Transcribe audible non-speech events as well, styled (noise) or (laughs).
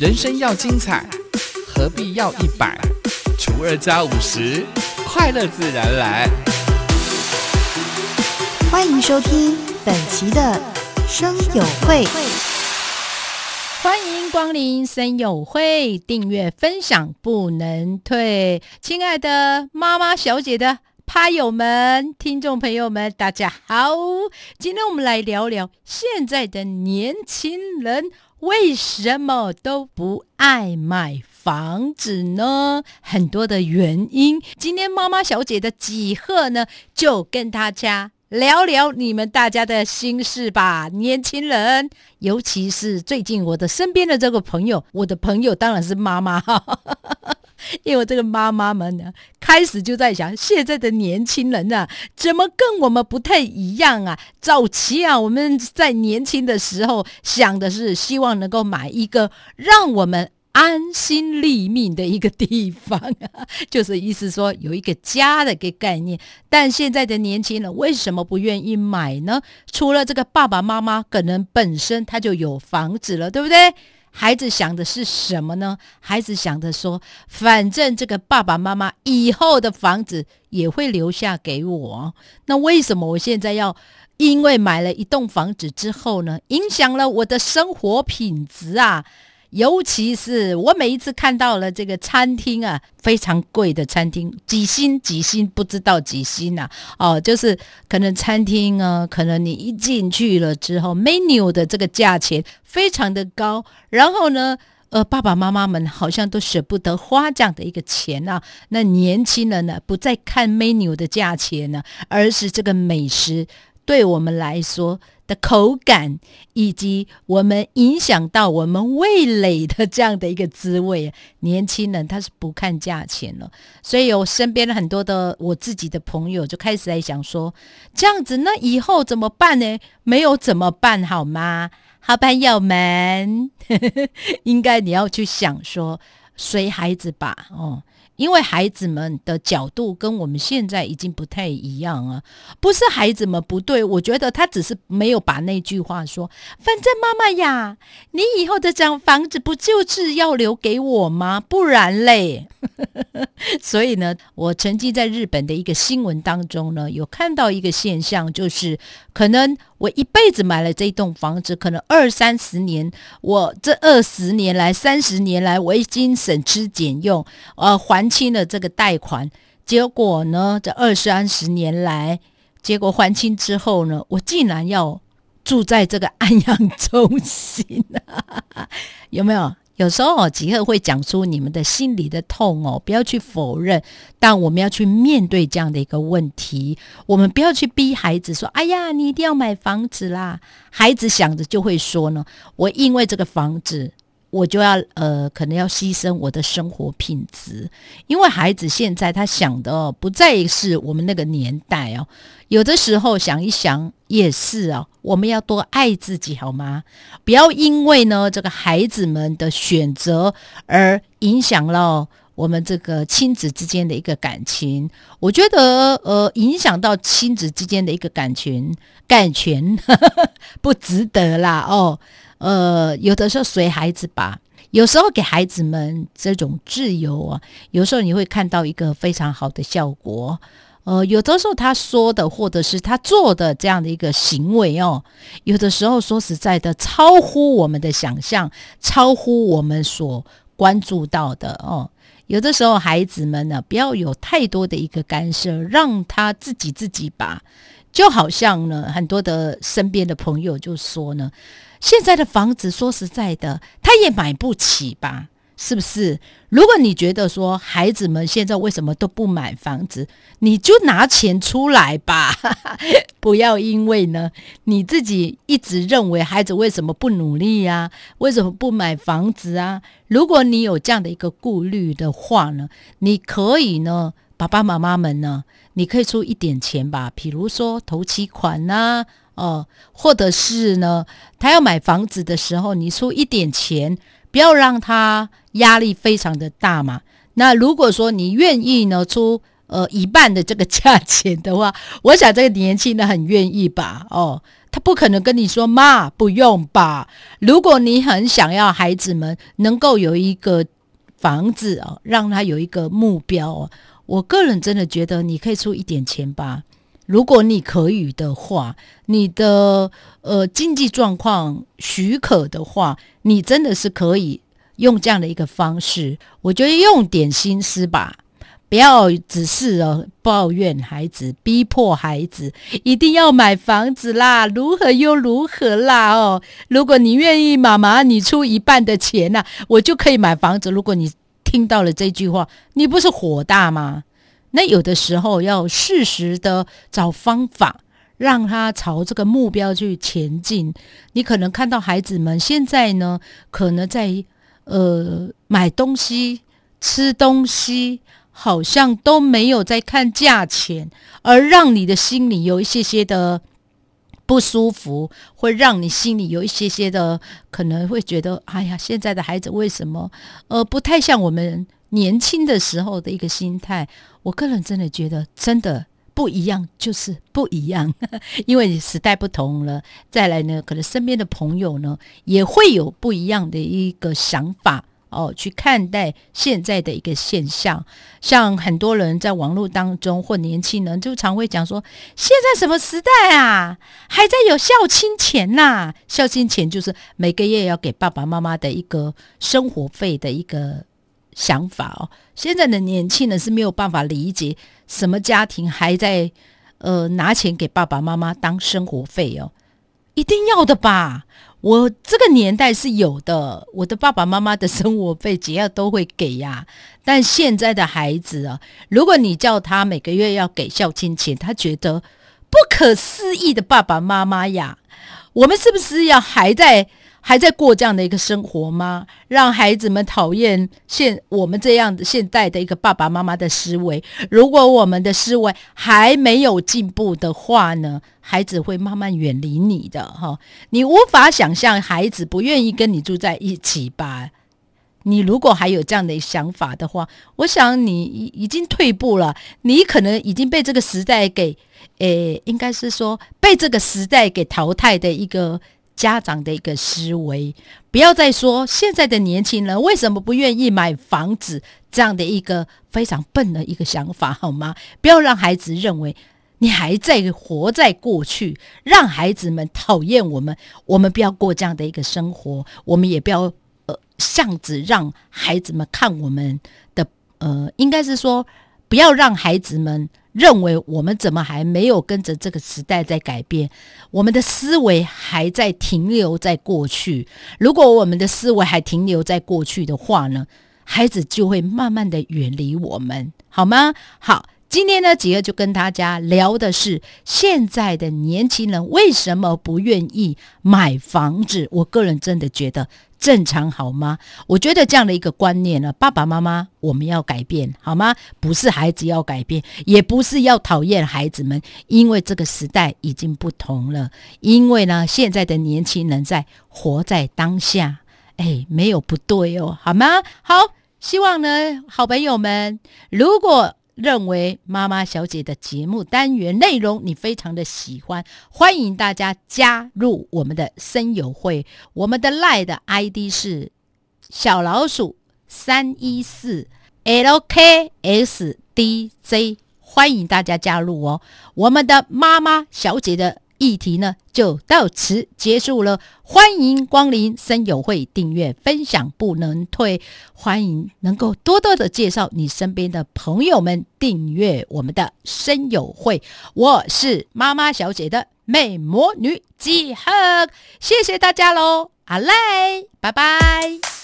人生要精彩，何必要一百除二加五十？快乐自然来。欢迎收听本期的生友会，欢迎光临生友会，订阅分享不能退。亲爱的妈妈小姐的趴友们、听众朋友们，大家好！今天我们来聊聊现在的年轻人为什么都不爱买房子呢？很多的原因。今天妈妈小姐的几贺呢，就跟大家。聊聊你们大家的心事吧，年轻人，尤其是最近我的身边的这个朋友，我的朋友当然是妈妈，(laughs) 因为这个妈妈们呢，开始就在想，现在的年轻人啊，怎么跟我们不太一样啊？早期啊，我们在年轻的时候想的是希望能够买一个让我们。安心立命的一个地方啊，(laughs) 就是意思说有一个家的一个概念。但现在的年轻人为什么不愿意买呢？除了这个爸爸妈妈可能本身他就有房子了，对不对？孩子想的是什么呢？孩子想的说，反正这个爸爸妈妈以后的房子也会留下给我。那为什么我现在要因为买了一栋房子之后呢，影响了我的生活品质啊？尤其是我每一次看到了这个餐厅啊，非常贵的餐厅，几星几星不知道几星呐，哦，就是可能餐厅啊，可能你一进去了之后，menu 的这个价钱非常的高，然后呢，呃，爸爸妈妈们好像都舍不得花这样的一个钱啊，那年轻人呢，不再看 menu 的价钱呢，而是这个美食对我们来说。的口感，以及我们影响到我们味蕾的这样的一个滋味，年轻人他是不看价钱了，所以我身边的很多的我自己的朋友就开始在想说，这样子那以后怎么办呢？没有怎么办好吗？好朋友们，(laughs) 应该你要去想说，随孩子吧，哦。因为孩子们的角度跟我们现在已经不太一样啊，不是孩子们不对，我觉得他只是没有把那句话说，反正妈妈呀，你以后的这房子不就是要留给我吗？不然嘞。(laughs) 所以呢，我曾经在日本的一个新闻当中呢，有看到一个现象，就是可能我一辈子买了这栋房子，可能二三十年，我这二十年来、三十年来，我已经省吃俭用，呃，还清了这个贷款。结果呢，这二三十年来，结果还清之后呢，我竟然要住在这个安阳中心啊，(laughs) 有没有？有时候哦，吉赫会讲出你们的心里的痛哦，不要去否认，但我们要去面对这样的一个问题。我们不要去逼孩子说：“哎呀，你一定要买房子啦！”孩子想着就会说呢：“我因为这个房子。”我就要呃，可能要牺牲我的生活品质，因为孩子现在他想的不再是我们那个年代哦。有的时候想一想也是哦，我们要多爱自己好吗？不要因为呢这个孩子们的选择而影响了我们这个亲子之间的一个感情。我觉得呃，影响到亲子之间的一个感情感情 (laughs) 不值得啦哦。呃，有的时候随孩子吧，有时候给孩子们这种自由啊，有时候你会看到一个非常好的效果。呃，有的时候他说的或者是他做的这样的一个行为哦，有的时候说实在的，超乎我们的想象，超乎我们所关注到的哦。有的时候孩子们呢，不要有太多的一个干涉，让他自己自己吧。就好像呢，很多的身边的朋友就说呢。现在的房子，说实在的，他也买不起吧？是不是？如果你觉得说孩子们现在为什么都不买房子，你就拿钱出来吧，(laughs) 不要因为呢你自己一直认为孩子为什么不努力呀？为什么不买房子啊？如果你有这样的一个顾虑的话呢，你可以呢，爸爸妈妈们呢，你可以出一点钱吧，比如说头期款呐。哦，或者是呢，他要买房子的时候，你出一点钱，不要让他压力非常的大嘛。那如果说你愿意呢，出呃一半的这个价钱的话，(laughs) 我想这个年轻人很愿意吧。哦，他不可能跟你说妈不用吧。如果你很想要孩子们能够有一个房子哦，让他有一个目标哦，我个人真的觉得你可以出一点钱吧。如果你可以的话，你的呃经济状况许可的话，你真的是可以用这样的一个方式。我觉得用点心思吧，不要只是哦抱怨孩子，逼迫孩子一定要买房子啦，如何又如何啦哦。如果你愿意，妈妈你出一半的钱呐，我就可以买房子。如果你听到了这句话，你不是火大吗？那有的时候要适时的找方法，让他朝这个目标去前进。你可能看到孩子们现在呢，可能在呃买东西、吃东西，好像都没有在看价钱，而让你的心里有一些些的不舒服，会让你心里有一些些的可能会觉得，哎呀，现在的孩子为什么呃不太像我们？年轻的时候的一个心态，我个人真的觉得真的不一样，就是不一样，(laughs) 因为时代不同了。再来呢，可能身边的朋友呢也会有不一样的一个想法哦，去看待现在的一个现象。像很多人在网络当中或年轻人就常会讲说：“现在什么时代啊，还在有孝亲钱呐？孝亲钱就是每个月要给爸爸妈妈的一个生活费的一个。”想法哦，现在的年轻人是没有办法理解什么家庭还在呃拿钱给爸爸妈妈当生活费哦，一定要的吧？我这个年代是有的，我的爸爸妈妈的生活费只要都会给呀。但现在的孩子啊，如果你叫他每个月要给孝亲钱，他觉得不可思议的爸爸妈妈呀，我们是不是要还在？还在过这样的一个生活吗？让孩子们讨厌现我们这样的现代的一个爸爸妈妈的思维。如果我们的思维还没有进步的话呢，孩子会慢慢远离你的哈。你无法想象孩子不愿意跟你住在一起吧？你如果还有这样的想法的话，我想你已已经退步了。你可能已经被这个时代给，诶，应该是说被这个时代给淘汰的一个。家长的一个思维，不要再说现在的年轻人为什么不愿意买房子这样的一个非常笨的一个想法，好吗？不要让孩子认为你还在活在过去，让孩子们讨厌我们。我们不要过这样的一个生活，我们也不要呃，像子让孩子们看我们的呃，应该是说，不要让孩子们。认为我们怎么还没有跟着这个时代在改变？我们的思维还在停留在过去。如果我们的思维还停留在过去的话呢，孩子就会慢慢的远离我们，好吗？好。今天呢，杰儿就跟大家聊的是现在的年轻人为什么不愿意买房子。我个人真的觉得正常好吗？我觉得这样的一个观念呢，爸爸妈妈我们要改变好吗？不是孩子要改变，也不是要讨厌孩子们，因为这个时代已经不同了。因为呢，现在的年轻人在活在当下，哎，没有不对哦，好吗？好，希望呢，好朋友们，如果。认为妈妈小姐的节目单元内容你非常的喜欢，欢迎大家加入我们的声友会。我们的赖的 ID 是小老鼠三一四 LKSDJ，欢迎大家加入哦。我们的妈妈小姐的。议题呢就到此结束了，欢迎光临声友会，订阅分享不能退，欢迎能够多多的介绍你身边的朋友们订阅我们的声友会。我是妈妈小姐的美魔女几何，谢谢大家喽，阿赖，拜拜。